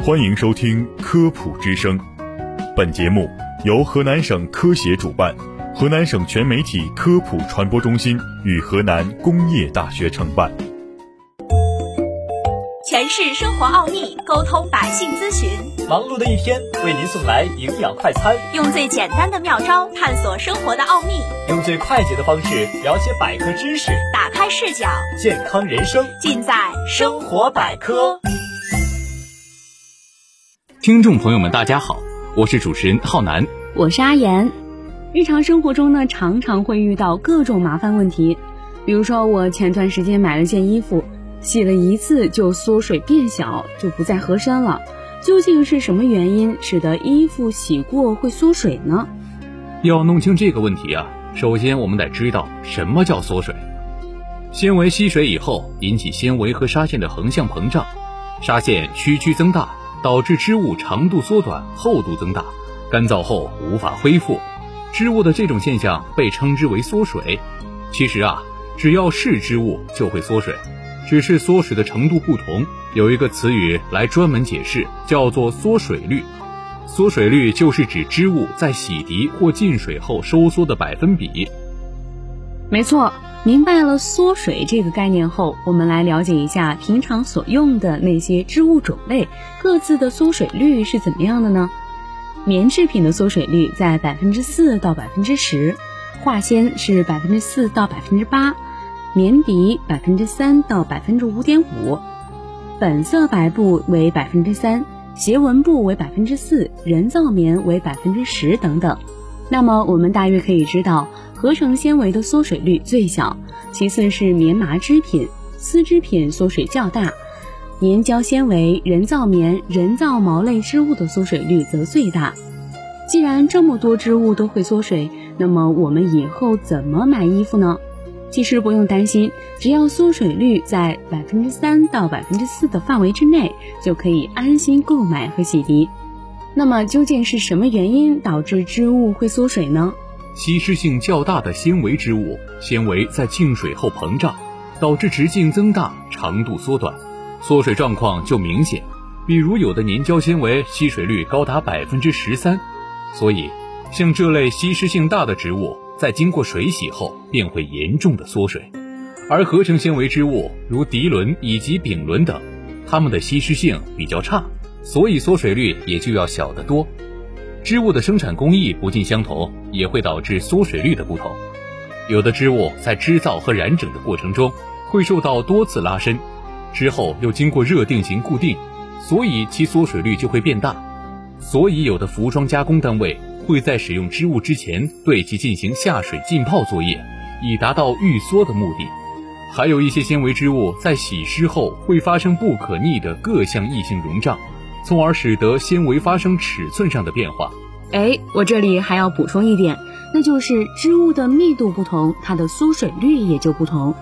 欢迎收听《科普之声》，本节目由河南省科协主办，河南省全媒体科普传播中心与河南工业大学承办。诠释生活奥秘，沟通百姓咨询。忙碌的一天，为您送来营养快餐，用最简单的妙招探索生活的奥秘，用最快捷的方式了解百科知识，打开视角，健康人生尽在生活百科。听众朋友们，大家好，我是主持人浩南，我是阿言。日常生活中呢，常常会遇到各种麻烦问题，比如说我前段时间买了件衣服。洗了一次就缩水变小，就不再合身了。究竟是什么原因使得衣服洗过会缩水呢？要弄清这个问题啊，首先我们得知道什么叫缩水。纤维吸水以后，引起纤维和纱线的横向膨胀，纱线屈曲增大，导致织物长度缩短、厚度增大，干燥后无法恢复。织物的这种现象被称之为缩水。其实啊，只要是织物就会缩水。只是缩水的程度不同，有一个词语来专门解释，叫做缩水率。缩水率就是指织物在洗涤或进水后收缩的百分比。没错，明白了缩水这个概念后，我们来了解一下平常所用的那些织物种类各自的缩水率是怎么样的呢？棉制品的缩水率在百分之四到百分之十，化纤是百分之四到百分之八。棉涤百分之三到百分之五点五，本色白布为百分之三，斜纹布为百分之四，人造棉为百分之十等等。那么我们大约可以知道，合成纤维的缩水率最小，其次是棉麻织品、丝织品缩水较大，粘胶纤维、人造棉、人造毛类织物的缩水率则最大。既然这么多织物都会缩水，那么我们以后怎么买衣服呢？其实不用担心，只要缩水率在百分之三到百分之四的范围之内，就可以安心购买和洗涤。那么究竟是什么原因导致织物会缩水呢？吸湿性较大的纤维织物，纤维在浸水后膨胀，导致直径增大、长度缩短，缩水状况就明显。比如有的粘胶纤维吸水率高达百分之十三，所以像这类吸湿性大的织物。在经过水洗后，便会严重的缩水，而合成纤维织物如涤纶以及丙纶等，它们的吸湿性比较差，所以缩水率也就要小得多。织物的生产工艺不尽相同，也会导致缩水率的不同。有的织物在织造和染整的过程中，会受到多次拉伸，之后又经过热定型固定，所以其缩水率就会变大。所以有的服装加工单位。会在使用织物之前对其进行下水浸泡作业，以达到预缩的目的。还有一些纤维织物在洗湿后会发生不可逆的各项异性溶胀，从而使得纤维发生尺寸上的变化。哎，我这里还要补充一点，那就是织物的密度不同，它的缩水率也就不同。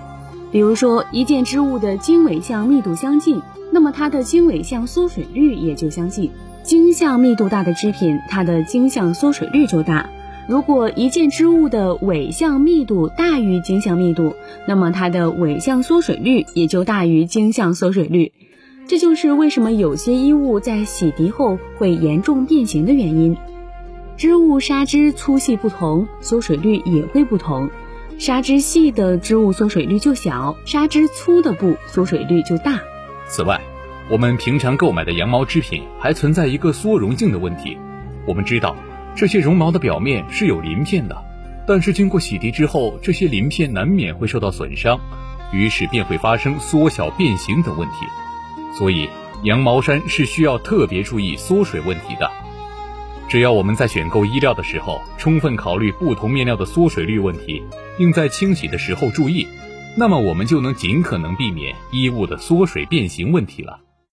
比如说，一件织物的经纬向密度相近，那么它的经纬向缩水率也就相近。经向密度大的织品，它的经向缩水率就大。如果一件织物的纬向密度大于经向密度，那么它的纬向缩水率也就大于经向缩水率。这就是为什么有些衣物在洗涤后会严重变形的原因。织物纱织粗细不同，缩水率也会不同。纱织细的织物缩水率就小，纱织粗的布缩水率就大。此外，我们平常购买的羊毛织品还存在一个缩绒性的问题。我们知道，这些绒毛的表面是有鳞片的，但是经过洗涤之后，这些鳞片难免会受到损伤，于是便会发生缩小、变形等问题。所以，羊毛衫是需要特别注意缩水问题的。只要我们在选购衣料的时候，充分考虑不同面料的缩水率问题，并在清洗的时候注意，那么我们就能尽可能避免衣物的缩水变形问题了。